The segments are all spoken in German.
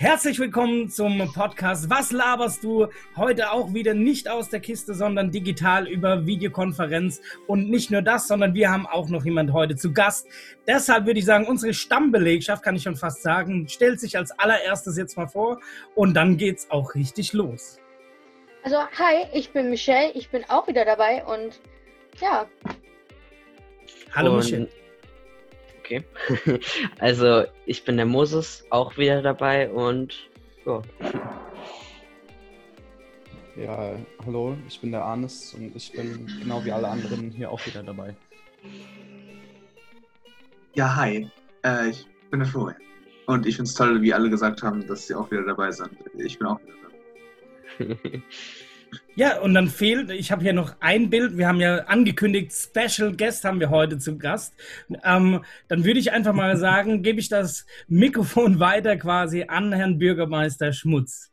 Herzlich willkommen zum Podcast Was laberst du? Heute auch wieder nicht aus der Kiste, sondern digital über Videokonferenz. Und nicht nur das, sondern wir haben auch noch jemand heute zu Gast. Deshalb würde ich sagen, unsere Stammbelegschaft, kann ich schon fast sagen, stellt sich als allererstes jetzt mal vor und dann geht's auch richtig los. Also, hi, ich bin Michelle, ich bin auch wieder dabei und ja. Hallo und Michelle. Okay. Also, ich bin der Moses, auch wieder dabei und ja. Ja, hallo, ich bin der Arnes und ich bin genau wie alle anderen hier auch wieder dabei. Ja, hi, äh, ich bin der Florian. Und ich finde es toll, wie alle gesagt haben, dass sie auch wieder dabei sind. Ich bin auch wieder dabei. Ja, und dann fehlt, ich habe hier noch ein Bild, wir haben ja angekündigt, Special Guest haben wir heute zu Gast. Ähm, dann würde ich einfach mal sagen, gebe ich das Mikrofon weiter quasi an Herrn Bürgermeister Schmutz.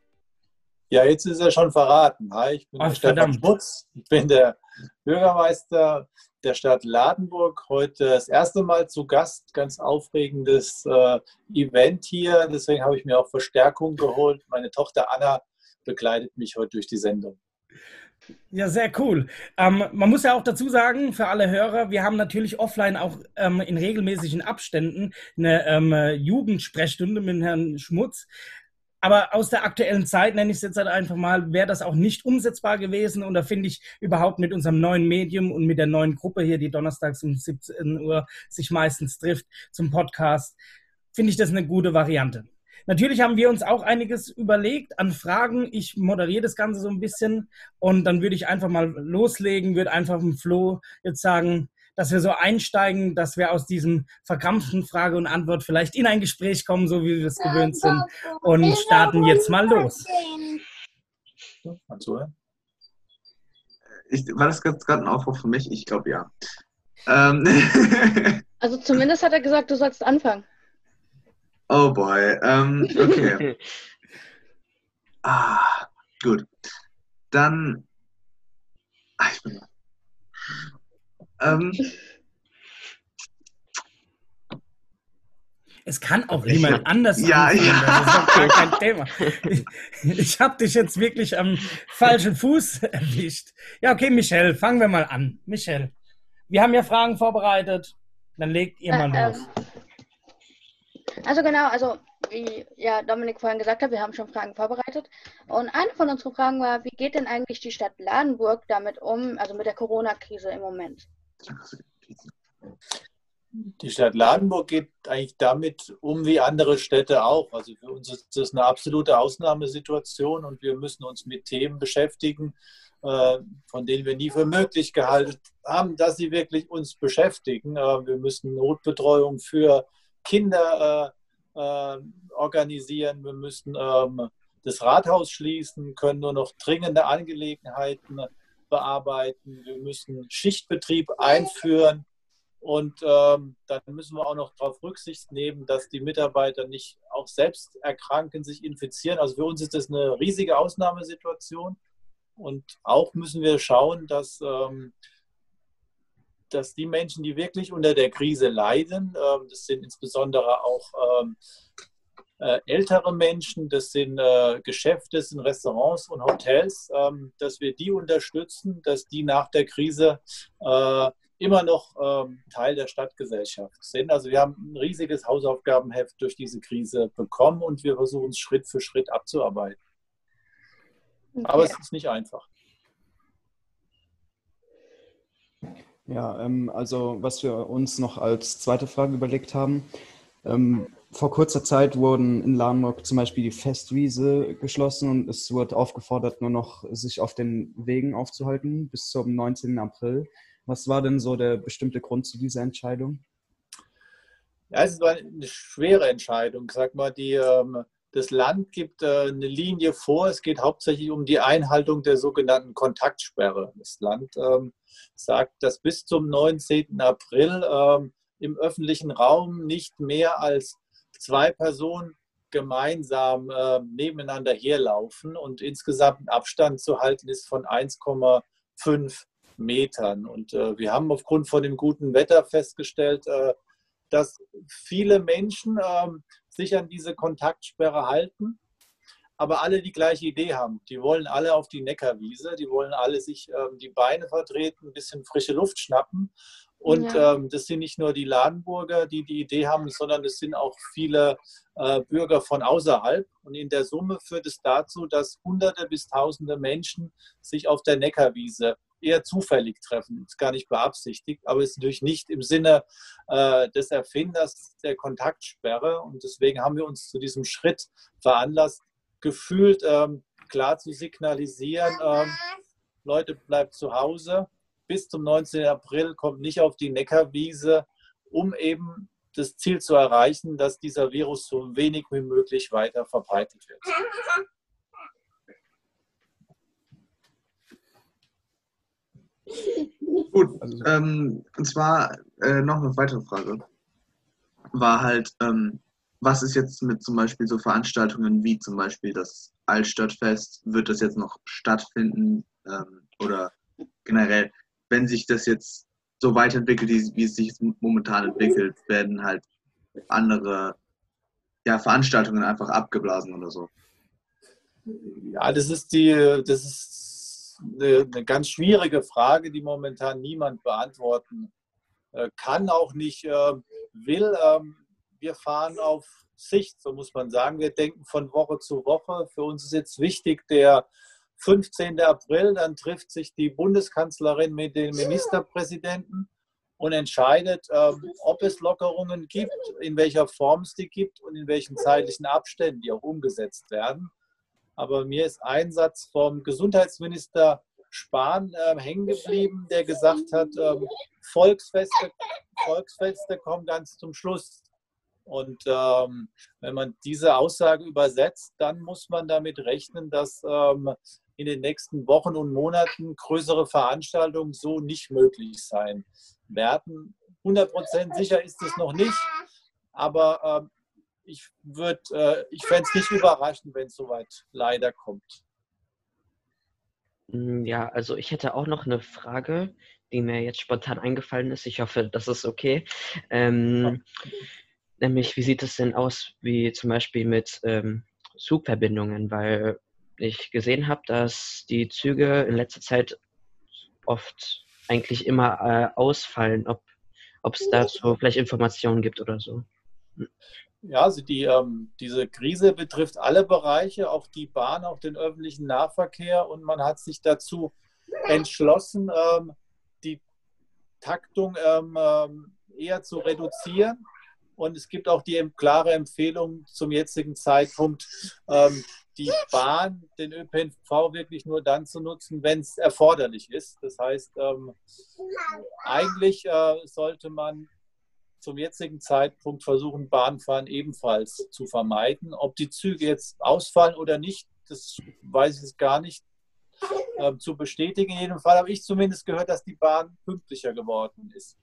Ja, jetzt ist er schon verraten. Hi, ich bin Ach, Stefan Schmutz, ich bin der Bürgermeister der Stadt Ladenburg. Heute das erste Mal zu Gast, ganz aufregendes äh, Event hier. Deswegen habe ich mir auch Verstärkung geholt. Meine Tochter Anna begleitet mich heute durch die Sendung. Ja, sehr cool. Ähm, man muss ja auch dazu sagen, für alle Hörer, wir haben natürlich offline auch ähm, in regelmäßigen Abständen eine ähm, Jugendsprechstunde mit Herrn Schmutz. Aber aus der aktuellen Zeit, nenne ich es jetzt halt einfach mal, wäre das auch nicht umsetzbar gewesen. Und da finde ich überhaupt mit unserem neuen Medium und mit der neuen Gruppe hier, die donnerstags um 17 Uhr sich meistens trifft zum Podcast, finde ich das eine gute Variante. Natürlich haben wir uns auch einiges überlegt an Fragen. Ich moderiere das Ganze so ein bisschen und dann würde ich einfach mal loslegen, würde einfach dem Flo jetzt sagen, dass wir so einsteigen, dass wir aus diesem verkrampften Frage und Antwort vielleicht in ein Gespräch kommen, so wie wir es gewöhnt sind und starten jetzt mal los. Ich, war das gerade ein Aufruf für mich? Ich glaube ja. Ähm. also zumindest hat er gesagt, du sollst anfangen. Oh boy. Ähm, okay. ah, gut. Dann. Ach, ich bin. Ähm, es kann auch niemand anders ja, anfangen. Ja. Das ist gar kein Thema. Ich, ich habe dich jetzt wirklich am falschen Fuß erwischt. Ja, okay, Michelle, fangen wir mal an. Michelle, wir haben ja Fragen vorbereitet. Dann legt ihr mal äh, los. Ähm, also genau, also wie ja Dominik vorhin gesagt hat, wir haben schon Fragen vorbereitet. Und eine von unseren Fragen war, wie geht denn eigentlich die Stadt Ladenburg damit um, also mit der Corona-Krise im Moment? Die Stadt Ladenburg geht eigentlich damit um wie andere Städte auch. Also für uns ist das eine absolute Ausnahmesituation und wir müssen uns mit Themen beschäftigen, äh, von denen wir nie für möglich gehalten haben, dass sie wirklich uns beschäftigen. Äh, wir müssen Notbetreuung für Kinder äh, äh, organisieren, wir müssen ähm, das Rathaus schließen, können nur noch dringende Angelegenheiten bearbeiten, wir müssen Schichtbetrieb einführen und ähm, dann müssen wir auch noch darauf Rücksicht nehmen, dass die Mitarbeiter nicht auch selbst erkranken, sich infizieren. Also für uns ist das eine riesige Ausnahmesituation und auch müssen wir schauen, dass ähm, dass die Menschen, die wirklich unter der Krise leiden, ähm, das sind insbesondere auch ähm, äh, ältere Menschen, das sind äh, Geschäfte, das sind Restaurants und Hotels, ähm, dass wir die unterstützen, dass die nach der Krise äh, immer noch Teil der Stadtgesellschaft sind. Also wir haben ein riesiges Hausaufgabenheft durch diese Krise bekommen und wir versuchen es Schritt für Schritt abzuarbeiten. Okay. Aber es ist nicht einfach. Ja, ähm, also was wir uns noch als zweite Frage überlegt haben, ähm, vor kurzer Zeit wurden in Lahnburg zum Beispiel die Festwiese geschlossen und es wurde aufgefordert, nur noch sich auf den Wegen aufzuhalten bis zum 19. April. Was war denn so der bestimmte Grund zu dieser Entscheidung? Ja, es war eine schwere Entscheidung. Sag mal, die, ähm, das Land gibt äh, eine Linie vor. Es geht hauptsächlich um die Einhaltung der sogenannten Kontaktsperre. Das Land ähm, sagt, dass bis zum 19. April ähm, im öffentlichen Raum nicht mehr als zwei Personen gemeinsam äh, nebeneinander herlaufen und insgesamt ein Abstand zu halten ist von 1,5 Metern. Und äh, wir haben aufgrund von dem guten Wetter festgestellt, äh, dass viele Menschen ähm, sich an diese Kontaktsperre halten, aber alle die gleiche Idee haben. Die wollen alle auf die Neckarwiese, die wollen alle sich ähm, die Beine vertreten, ein bisschen frische Luft schnappen. Und ja. ähm, das sind nicht nur die Ladenburger, die die Idee haben, sondern es sind auch viele äh, Bürger von außerhalb. Und in der Summe führt es dazu, dass Hunderte bis Tausende Menschen sich auf der Neckarwiese eher zufällig treffen. Ist gar nicht beabsichtigt, aber ist natürlich nicht im Sinne äh, des Erfinders der Kontaktsperre. Und deswegen haben wir uns zu diesem Schritt veranlasst, gefühlt ähm, klar zu signalisieren, ähm, Leute, bleibt zu Hause. Bis zum 19. April kommt nicht auf die Neckarwiese, um eben das Ziel zu erreichen, dass dieser Virus so wenig wie möglich weiter verbreitet wird. Gut, also ähm, und zwar äh, noch eine weitere Frage. War halt, ähm, was ist jetzt mit zum Beispiel so Veranstaltungen wie zum Beispiel das Altstadtfest? Wird das jetzt noch stattfinden? Ähm, oder generell, wenn sich das jetzt so weiterentwickelt, wie es sich momentan entwickelt, werden halt andere ja, Veranstaltungen einfach abgeblasen oder so? Ja, das ist die, das ist eine, eine ganz schwierige Frage, die momentan niemand beantworten äh, kann, auch nicht äh, will. Ähm, wir fahren auf Sicht, so muss man sagen. Wir denken von Woche zu Woche. Für uns ist jetzt wichtig, der 15. April, dann trifft sich die Bundeskanzlerin mit dem Ministerpräsidenten und entscheidet, ähm, ob es Lockerungen gibt, in welcher Form es die gibt und in welchen zeitlichen Abständen die auch umgesetzt werden. Aber mir ist ein Satz vom Gesundheitsminister Spahn äh, hängen geblieben, der gesagt hat, ähm, Volksfeste, Volksfeste kommen ganz zum Schluss. Und ähm, wenn man diese Aussage übersetzt, dann muss man damit rechnen, dass ähm, in den nächsten Wochen und Monaten größere Veranstaltungen so nicht möglich sein werden. 100 Prozent sicher ist es noch nicht, aber ähm, ich würde, äh, ich fände es nicht überraschend, wenn es soweit leider kommt. Hm, ja, also ich hätte auch noch eine Frage, die mir jetzt spontan eingefallen ist. Ich hoffe, das ist okay. Ähm, ja. Nämlich, wie sieht es denn aus, wie zum Beispiel mit ähm, Zugverbindungen? Weil ich gesehen habe, dass die Züge in letzter Zeit oft eigentlich immer äh, ausfallen, ob es dazu vielleicht Informationen gibt oder so. Ja, also die, ähm, diese Krise betrifft alle Bereiche, auch die Bahn, auch den öffentlichen Nahverkehr. Und man hat sich dazu entschlossen, ähm, die Taktung ähm, ähm eher zu reduzieren. Und es gibt auch die klare Empfehlung zum jetzigen Zeitpunkt, ähm, die Bahn, den ÖPNV wirklich nur dann zu nutzen, wenn es erforderlich ist. Das heißt, ähm, eigentlich äh, sollte man zum jetzigen Zeitpunkt versuchen, Bahnfahren ebenfalls zu vermeiden. Ob die Züge jetzt ausfallen oder nicht, das weiß ich gar nicht äh, zu bestätigen. In jedem Fall habe ich zumindest gehört, dass die Bahn pünktlicher geworden ist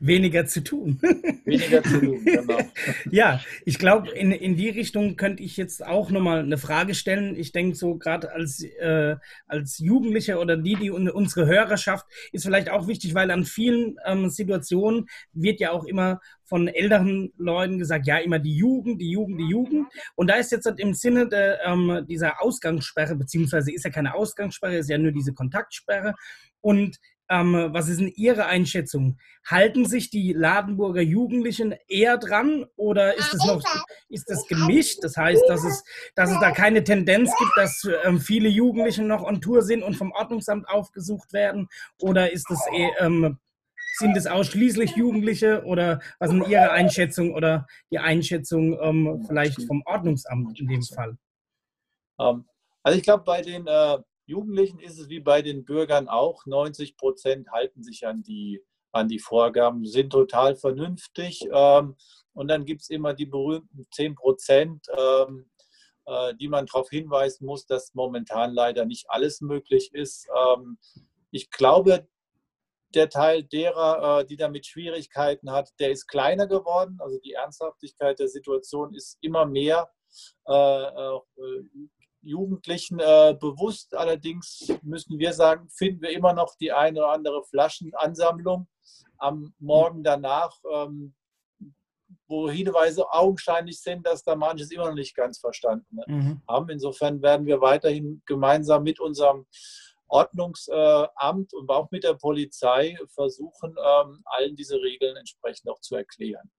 weniger zu tun. Weniger zu tun, genau. ja, ich glaube, in, in die Richtung könnte ich jetzt auch nochmal eine Frage stellen. Ich denke so gerade als, äh, als Jugendliche oder die, die unsere Hörerschaft, ist vielleicht auch wichtig, weil an vielen ähm, Situationen wird ja auch immer von älteren Leuten gesagt, ja, immer die Jugend, die Jugend, die Jugend. Und da ist jetzt im Sinne der, ähm, dieser Ausgangssperre, beziehungsweise ist ja keine Ausgangssperre, ist ja nur diese Kontaktsperre. Und ähm, was ist denn Ihre Einschätzung? Halten sich die Ladenburger Jugendlichen eher dran oder ist es noch ist das gemischt? Das heißt, dass es, dass es da keine Tendenz gibt, dass ähm, viele Jugendliche noch on Tour sind und vom Ordnungsamt aufgesucht werden? Oder ist es eh, ähm, sind es ausschließlich Jugendliche oder was sind Ihre Einschätzung oder die Einschätzung ähm, vielleicht vom Ordnungsamt in dem Fall? Ähm, also ich glaube, bei den äh Jugendlichen ist es wie bei den Bürgern auch. 90 Prozent halten sich an die, an die Vorgaben, sind total vernünftig. Ähm, und dann gibt es immer die berühmten 10 Prozent, ähm, äh, die man darauf hinweisen muss, dass momentan leider nicht alles möglich ist. Ähm, ich glaube, der Teil derer, äh, die damit Schwierigkeiten hat, der ist kleiner geworden. Also die Ernsthaftigkeit der Situation ist immer mehr äh, Jugendlichen äh, bewusst. Allerdings müssen wir sagen, finden wir immer noch die eine oder andere Flaschenansammlung. Am Morgen danach ähm, wo Hinweise augenscheinlich sind, dass da manches immer noch nicht ganz verstanden mhm. haben. Insofern werden wir weiterhin gemeinsam mit unserem Ordnungsamt und auch mit der Polizei versuchen, ähm, allen diese Regeln entsprechend auch zu erklären.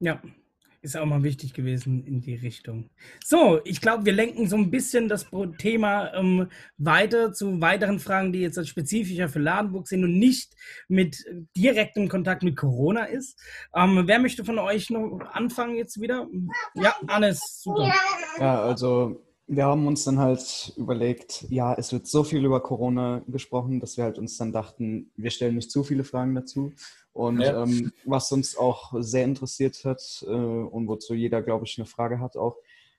Ja, ist auch mal wichtig gewesen in die Richtung. So, ich glaube, wir lenken so ein bisschen das Thema ähm, weiter zu weiteren Fragen, die jetzt spezifischer für Ladenburg sind und nicht mit direktem Kontakt mit Corona ist. Ähm, wer möchte von euch noch anfangen jetzt wieder? Ja, Hannes, super. Ja, also wir haben uns dann halt überlegt, ja, es wird so viel über Corona gesprochen, dass wir halt uns dann dachten, wir stellen nicht zu viele Fragen dazu und ja. ähm, was uns auch sehr interessiert hat äh, und wozu jeder, glaube ich, eine Frage hat auch,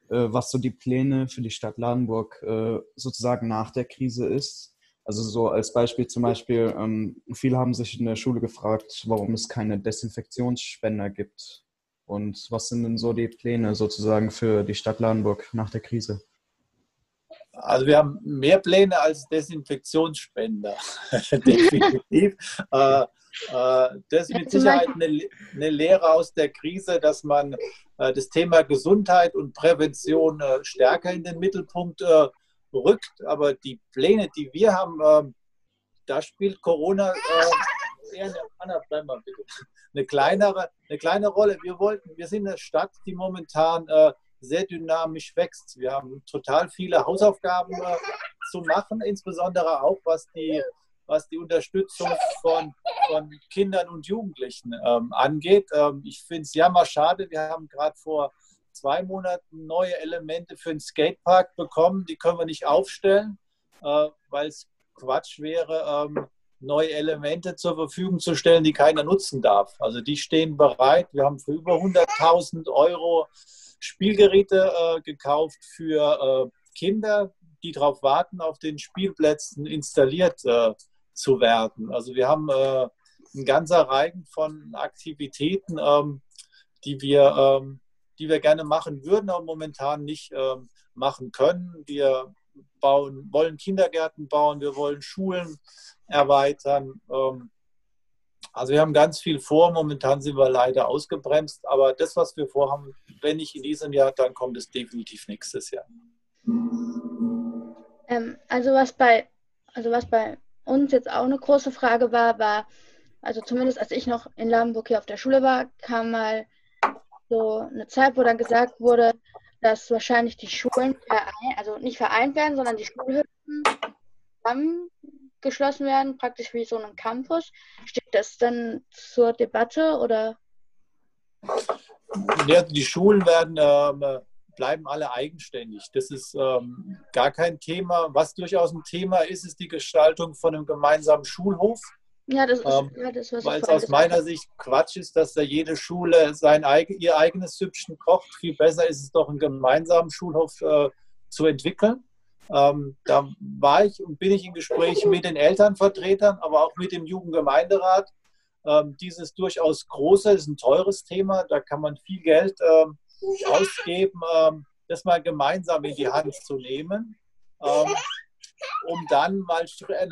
äh, was so die Pläne für die Stadt Ladenburg äh, sozusagen nach der Krise ist. Also so als Beispiel zum Beispiel, ähm, viele haben sich in der Schule gefragt, warum es keine Desinfektionsspender gibt. Und was sind denn so die Pläne sozusagen für die Stadt Ladenburg nach der Krise? Also wir haben mehr Pläne als Desinfektionsspender, definitiv. äh, das ist mit Sicherheit eine, eine, Lehre aus der Krise, dass man äh, das Thema Gesundheit und Prävention äh, stärker in den Mittelpunkt rückt. Aber die Pläne, die wir haben, ähm, da spielt Corona eher eine, Anna, eine, kleinere, eine kleine Rolle. Wir wollten, wir sind eine Stadt, die momentan sehr dynamisch wächst. Wir haben total viele Hausaufgaben zu machen, insbesondere auch was die was die Unterstützung von, von Kindern und Jugendlichen ähm, angeht. Ähm, ich finde es ja mal schade, wir haben gerade vor zwei Monaten neue Elemente für den Skatepark bekommen. Die können wir nicht aufstellen, äh, weil es Quatsch wäre, ähm, neue Elemente zur Verfügung zu stellen, die keiner nutzen darf. Also die stehen bereit. Wir haben für über 100.000 Euro Spielgeräte äh, gekauft für äh, Kinder, die darauf warten, auf den Spielplätzen installiert äh, zu werden. Also wir haben äh, ein ganzer Reigen von Aktivitäten, ähm, die, wir, ähm, die wir gerne machen würden, aber momentan nicht ähm, machen können. Wir bauen, wollen Kindergärten bauen, wir wollen Schulen erweitern. Ähm, also wir haben ganz viel vor. Momentan sind wir leider ausgebremst, aber das, was wir vorhaben, wenn nicht in diesem Jahr, dann kommt es definitiv nächstes Jahr. Ähm, also was bei, also was bei uns jetzt auch eine große Frage war, war, also zumindest als ich noch in Lamburg hier auf der Schule war, kam mal so eine Zeit, wo dann gesagt wurde, dass wahrscheinlich die Schulen verein, also nicht vereint werden, sondern die Schulhütten geschlossen werden, praktisch wie so ein Campus. Steht das dann zur Debatte oder? Ja, die Schulen werden ähm, bleiben alle eigenständig. Das ist ähm, gar kein Thema. Was durchaus ein Thema ist, ist die Gestaltung von einem gemeinsamen Schulhof. Ja, das ist, ähm, ja, das, Weil es aus meiner Sicht Quatsch ist, dass da jede Schule sein ihr eigenes Süppchen kocht. Viel besser ist es doch, einen gemeinsamen Schulhof äh, zu entwickeln. Ähm, da war ich und bin ich in Gesprächen mit den Elternvertretern, aber auch mit dem Jugendgemeinderat. Ähm, dieses durchaus große, ist ein teures Thema, da kann man viel Geld ähm, ausgeben, ähm, das mal gemeinsam in die Hand zu nehmen, ähm, um dann mal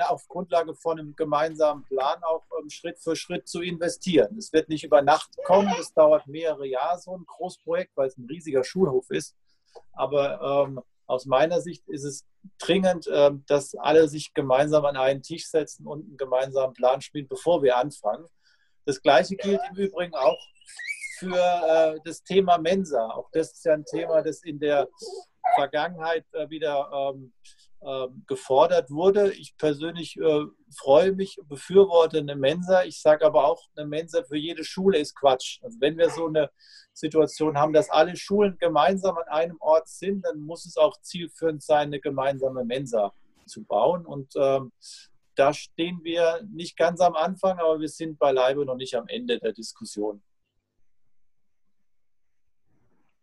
auf Grundlage von einem gemeinsamen Plan auch ähm, Schritt für Schritt zu investieren. Es wird nicht über Nacht kommen, es dauert mehrere Jahre, so ein Großprojekt, weil es ein riesiger Schulhof ist. Aber ähm, aus meiner Sicht ist es dringend, ähm, dass alle sich gemeinsam an einen Tisch setzen und einen gemeinsamen Plan spielen, bevor wir anfangen. Das Gleiche gilt im Übrigen auch für äh, das Thema Mensa. Auch das ist ja ein Thema, das in der Vergangenheit äh, wieder ähm, äh, gefordert wurde. Ich persönlich äh, freue mich, befürworte eine Mensa. Ich sage aber auch, eine Mensa für jede Schule ist Quatsch. Also wenn wir so eine Situation haben, dass alle Schulen gemeinsam an einem Ort sind, dann muss es auch zielführend sein, eine gemeinsame Mensa zu bauen. Und ähm, da stehen wir nicht ganz am Anfang, aber wir sind beileibe noch nicht am Ende der Diskussion.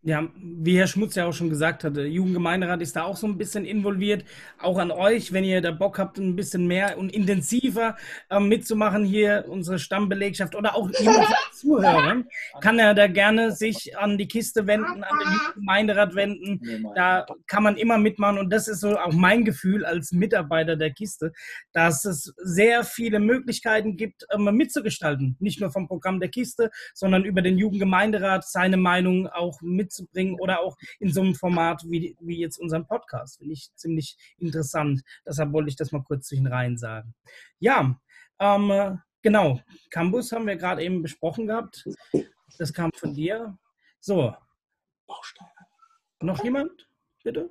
Ja, wie Herr Schmutz ja auch schon gesagt hat, der Jugendgemeinderat ist da auch so ein bisschen involviert. Auch an euch, wenn ihr da Bock habt, ein bisschen mehr und intensiver ähm, mitzumachen hier, unsere Stammbelegschaft oder auch jemand Zuhörer, kann er da gerne sich an die Kiste wenden, an den Jugendgemeinderat wenden. Da kann man immer mitmachen und das ist so auch mein Gefühl als Mitarbeiter der Kiste, dass es sehr viele Möglichkeiten gibt, ähm, mitzugestalten. Nicht nur vom Programm der Kiste, sondern über den Jugendgemeinderat seine Meinung auch mit mitzubringen oder auch in so einem Format wie, wie jetzt unseren Podcast. Finde ich ziemlich interessant. Deshalb wollte ich das mal kurz zwischen rein sagen. Ja, ähm, genau. Campus haben wir gerade eben besprochen gehabt. Das kam von dir. So. Noch jemand? Bitte?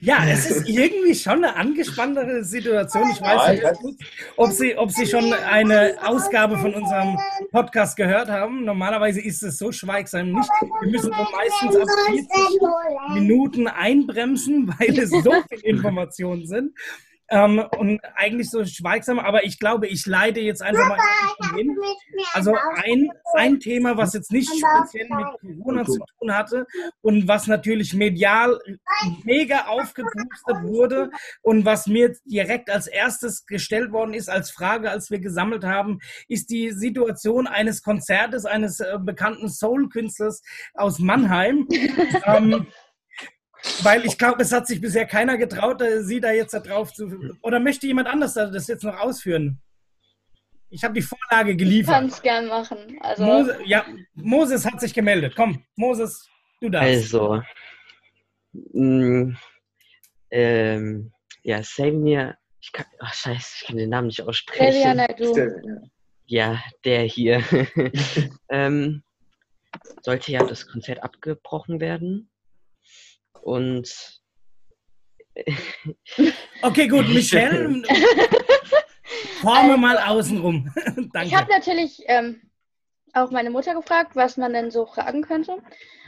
Ja, es ist irgendwie schon eine angespanntere Situation. Ich weiß nicht, ob Sie, ob Sie schon eine Ausgabe von unserem Podcast gehört haben. Normalerweise ist es so schweigsam nicht. Wir müssen so meistens ab 40 Minuten einbremsen, weil es so viele Informationen sind. Ähm, und eigentlich so schweigsam, aber ich glaube, ich leite jetzt einfach mal hin. Also ein, ein Thema, was jetzt nicht speziell mit Corona zu tun hatte und was natürlich medial mega aufgepustet wurde und was mir direkt als erstes gestellt worden ist als Frage, als wir gesammelt haben, ist die Situation eines Konzertes eines äh, bekannten Soul-Künstlers aus Mannheim. ähm, weil ich glaube, es hat sich bisher keiner getraut, äh, sie da jetzt da drauf zu. Oder möchte jemand anders das jetzt noch ausführen? Ich habe die Vorlage geliefert. Ich kann es gern machen. Also Mose, ja, Moses hat sich gemeldet. Komm, Moses, du darfst. Also, mh, mm, ähm, ja, Samir, ich kann, ach scheiße, ich kann den Namen nicht aussprechen. du. Ja, der hier. ähm, sollte ja das Konzert abgebrochen werden. Und. okay, gut, Michelle. Forme also, mal außenrum. Danke. Ich habe natürlich ähm, auch meine Mutter gefragt, was man denn so fragen könnte.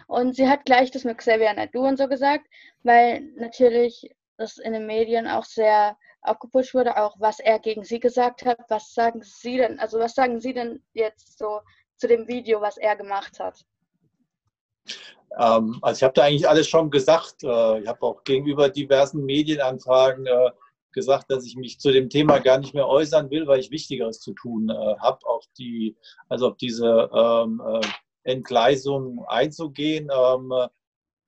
Und sie hat gleich das mit Xavier Nadu und so gesagt, weil natürlich das in den Medien auch sehr aufgepusht wurde, auch was er gegen sie gesagt hat. Was sagen Sie denn, also was sagen Sie denn jetzt so zu dem Video, was er gemacht hat? Ähm, also ich habe da eigentlich alles schon gesagt. Äh, ich habe auch gegenüber diversen Medienanfragen äh, gesagt, dass ich mich zu dem Thema gar nicht mehr äußern will, weil ich Wichtigeres zu tun äh, habe, auf die, also auf diese ähm, äh, Entgleisung einzugehen. Ähm,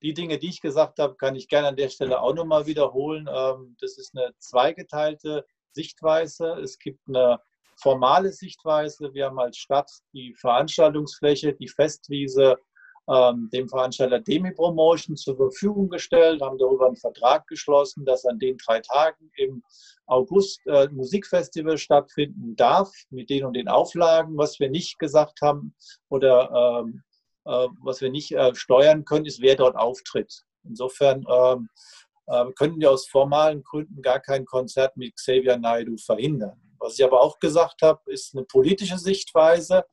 die Dinge, die ich gesagt habe, kann ich gerne an der Stelle auch nochmal wiederholen. Ähm, das ist eine zweigeteilte Sichtweise. Es gibt eine formale Sichtweise. Wir haben als Stadt die Veranstaltungsfläche, die Festwiese ähm, dem Veranstalter Demi Promotion zur Verfügung gestellt, haben darüber einen Vertrag geschlossen, dass an den drei Tagen im August äh, Musikfestival stattfinden darf, mit den und den Auflagen. Was wir nicht gesagt haben oder ähm, äh, was wir nicht äh, steuern können, ist, wer dort auftritt. Insofern ähm, äh, können wir aus formalen Gründen gar kein Konzert mit Xavier Naidu verhindern. Was ich aber auch gesagt habe, ist eine politische Sichtweise,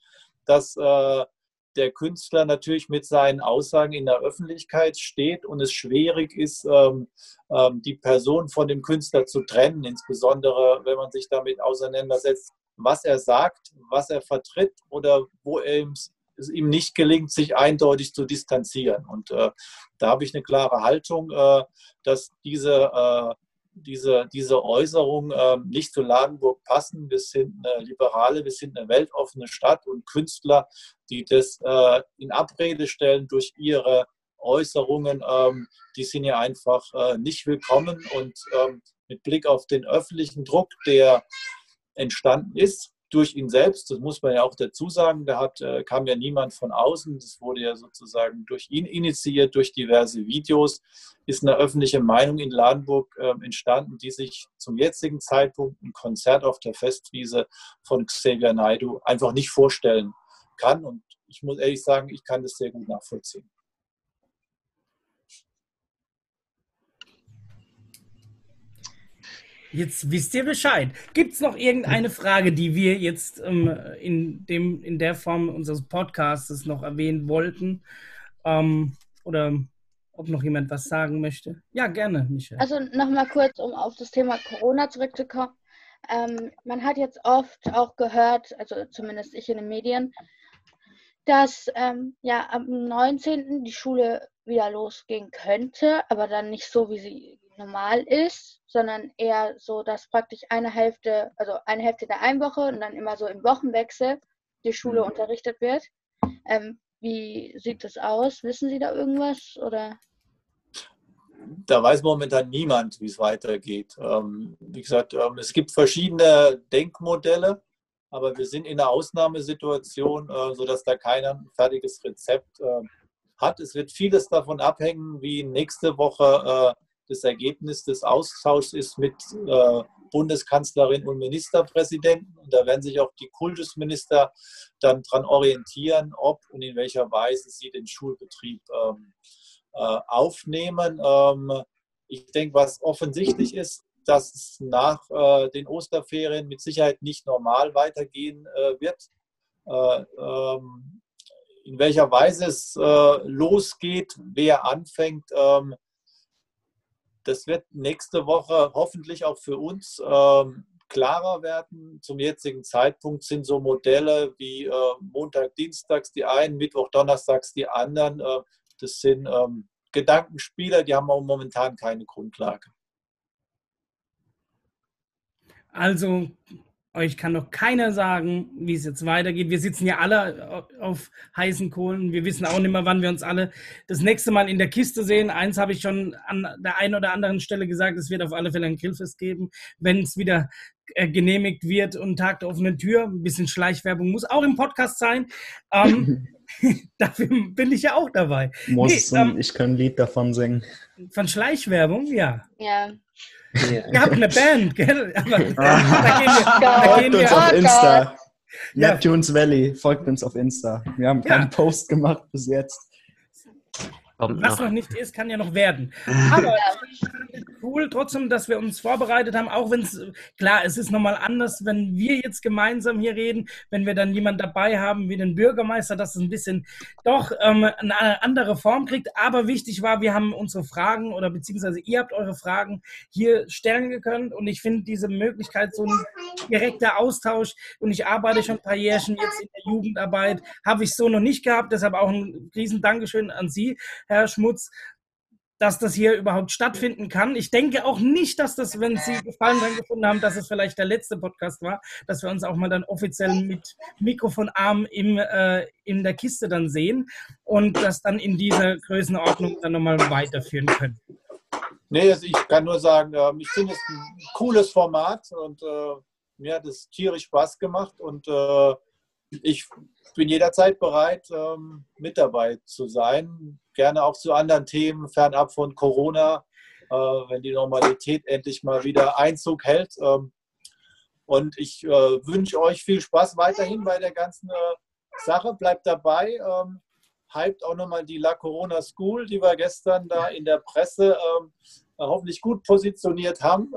dass äh, der Künstler natürlich mit seinen Aussagen in der Öffentlichkeit steht und es schwierig ist, ähm, ähm, die Person von dem Künstler zu trennen, insbesondere wenn man sich damit auseinandersetzt, was er sagt, was er vertritt oder wo er es ihm nicht gelingt, sich eindeutig zu distanzieren. Und äh, da habe ich eine klare Haltung, äh, dass diese äh, diese, diese Äußerungen äh, nicht zu Ladenburg passen. Wir sind eine liberale, wir sind eine weltoffene Stadt und Künstler, die das äh, in Abrede stellen durch ihre Äußerungen, ähm, die sind ja einfach äh, nicht willkommen. Und ähm, mit Blick auf den öffentlichen Druck, der entstanden ist, durch ihn selbst, das muss man ja auch dazu sagen, da hat, äh, kam ja niemand von außen, das wurde ja sozusagen durch ihn initiiert, durch diverse Videos, ist eine öffentliche Meinung in Ladenburg äh, entstanden, die sich zum jetzigen Zeitpunkt ein Konzert auf der Festwiese von Xavier Naidu einfach nicht vorstellen kann. Und ich muss ehrlich sagen, ich kann das sehr gut nachvollziehen. Jetzt wisst ihr Bescheid. Gibt es noch irgendeine Frage, die wir jetzt ähm, in, dem, in der Form unseres Podcasts noch erwähnen wollten? Ähm, oder ob noch jemand was sagen möchte? Ja, gerne, Michael. Also nochmal kurz, um auf das Thema Corona zurückzukommen. Ähm, man hat jetzt oft auch gehört, also zumindest ich in den Medien, dass ähm, ja am 19. die Schule wieder losgehen könnte, aber dann nicht so, wie sie normal ist, sondern eher so, dass praktisch eine Hälfte, also eine Hälfte der einen Woche und dann immer so im Wochenwechsel die Schule mhm. unterrichtet wird. Ähm, wie sieht das aus? Wissen Sie da irgendwas oder? Da weiß momentan niemand, wie es weitergeht. Ähm, wie gesagt, ähm, es gibt verschiedene Denkmodelle, aber wir sind in einer Ausnahmesituation, äh, sodass da keiner ein fertiges Rezept äh, hat. Es wird vieles davon abhängen, wie nächste Woche äh, das Ergebnis des Austauschs ist mit äh, Bundeskanzlerin und Ministerpräsidenten. Und da werden sich auch die Kultusminister dann daran orientieren, ob und in welcher Weise sie den Schulbetrieb ähm, äh, aufnehmen. Ähm, ich denke, was offensichtlich ist, dass es nach äh, den Osterferien mit Sicherheit nicht normal weitergehen äh, wird. Äh, ähm, in welcher Weise es äh, losgeht, wer anfängt, ähm, das wird nächste Woche hoffentlich auch für uns ähm, klarer werden. Zum jetzigen Zeitpunkt sind so Modelle wie äh, Montag, Dienstags die einen, Mittwoch, Donnerstags die anderen. Äh, das sind ähm, Gedankenspiele, die haben momentan keine Grundlage. Also euch kann noch keiner sagen, wie es jetzt weitergeht. Wir sitzen ja alle auf heißen Kohlen. Wir wissen auch nicht mehr, wann wir uns alle das nächste Mal in der Kiste sehen. Eins habe ich schon an der einen oder anderen Stelle gesagt, es wird auf alle Fälle ein Grillfest geben, wenn es wieder äh, genehmigt wird und Tag der offenen Tür. Ein bisschen Schleichwerbung muss auch im Podcast sein. Ähm, dafür bin ich ja auch dabei. Muss, nee, ähm, ich kann ein Lied davon singen. Von Schleichwerbung, ja. Ja. Ja. Ihr habt eine Band, gell? Aber, da gehen wir, da folgt uns auf Insta. Ja. Neptunes Valley, folgt uns auf Insta. Wir haben keinen ja. Post gemacht bis jetzt. Kommt Was noch. noch nicht ist, kann ja noch werden. Aber cool trotzdem, dass wir uns vorbereitet haben, auch wenn es, klar, es ist nochmal anders, wenn wir jetzt gemeinsam hier reden, wenn wir dann jemanden dabei haben wie den Bürgermeister, dass es ein bisschen doch ähm, eine andere Form kriegt. Aber wichtig war, wir haben unsere Fragen oder beziehungsweise ihr habt eure Fragen hier stellen können und ich finde diese Möglichkeit, so ein direkter Austausch und ich arbeite schon ein paar Jährchen jetzt in der Jugendarbeit, habe ich so noch nicht gehabt, deshalb auch ein riesen Dankeschön an Sie, Herr Schmutz, dass das hier überhaupt stattfinden kann. Ich denke auch nicht, dass das, wenn Sie Gefallen dran gefunden haben, dass es vielleicht der letzte Podcast war, dass wir uns auch mal dann offiziell mit Mikrofonarm im, äh, in der Kiste dann sehen und das dann in dieser Größenordnung dann nochmal weiterführen können. Nee, also ich kann nur sagen, äh, ich finde es ein cooles Format und äh, mir hat es tierisch Spaß gemacht und äh, ich bin jederzeit bereit, ähm, mit dabei zu sein. Gerne auch zu anderen Themen, fernab von Corona, äh, wenn die Normalität endlich mal wieder Einzug hält. Ähm, und ich äh, wünsche euch viel Spaß weiterhin bei der ganzen äh, Sache. Bleibt dabei. Ähm, hypt auch nochmal die La Corona School, die wir gestern da in der Presse hoffentlich gut positioniert haben.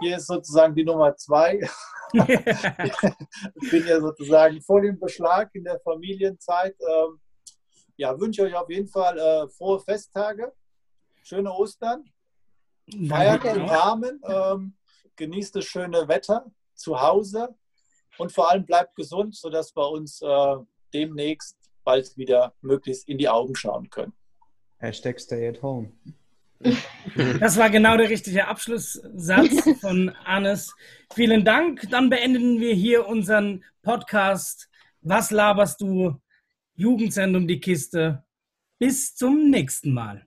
Hier ist sozusagen die Nummer zwei. ich bin ja sozusagen voll im Beschlag in der Familienzeit. Ähm, ja, wünsche euch auf jeden Fall äh, frohe Festtage, schöne Ostern, feiert im Rahmen, ähm, genießt das schöne Wetter zu Hause und vor allem bleibt gesund, sodass wir uns äh, demnächst bald wieder möglichst in die Augen schauen können. Hashtag stay at home. Das war genau der richtige Abschlusssatz von Anis. Vielen Dank. Dann beenden wir hier unseren Podcast. Was laberst du? Jugendzentrum die Kiste. Bis zum nächsten Mal.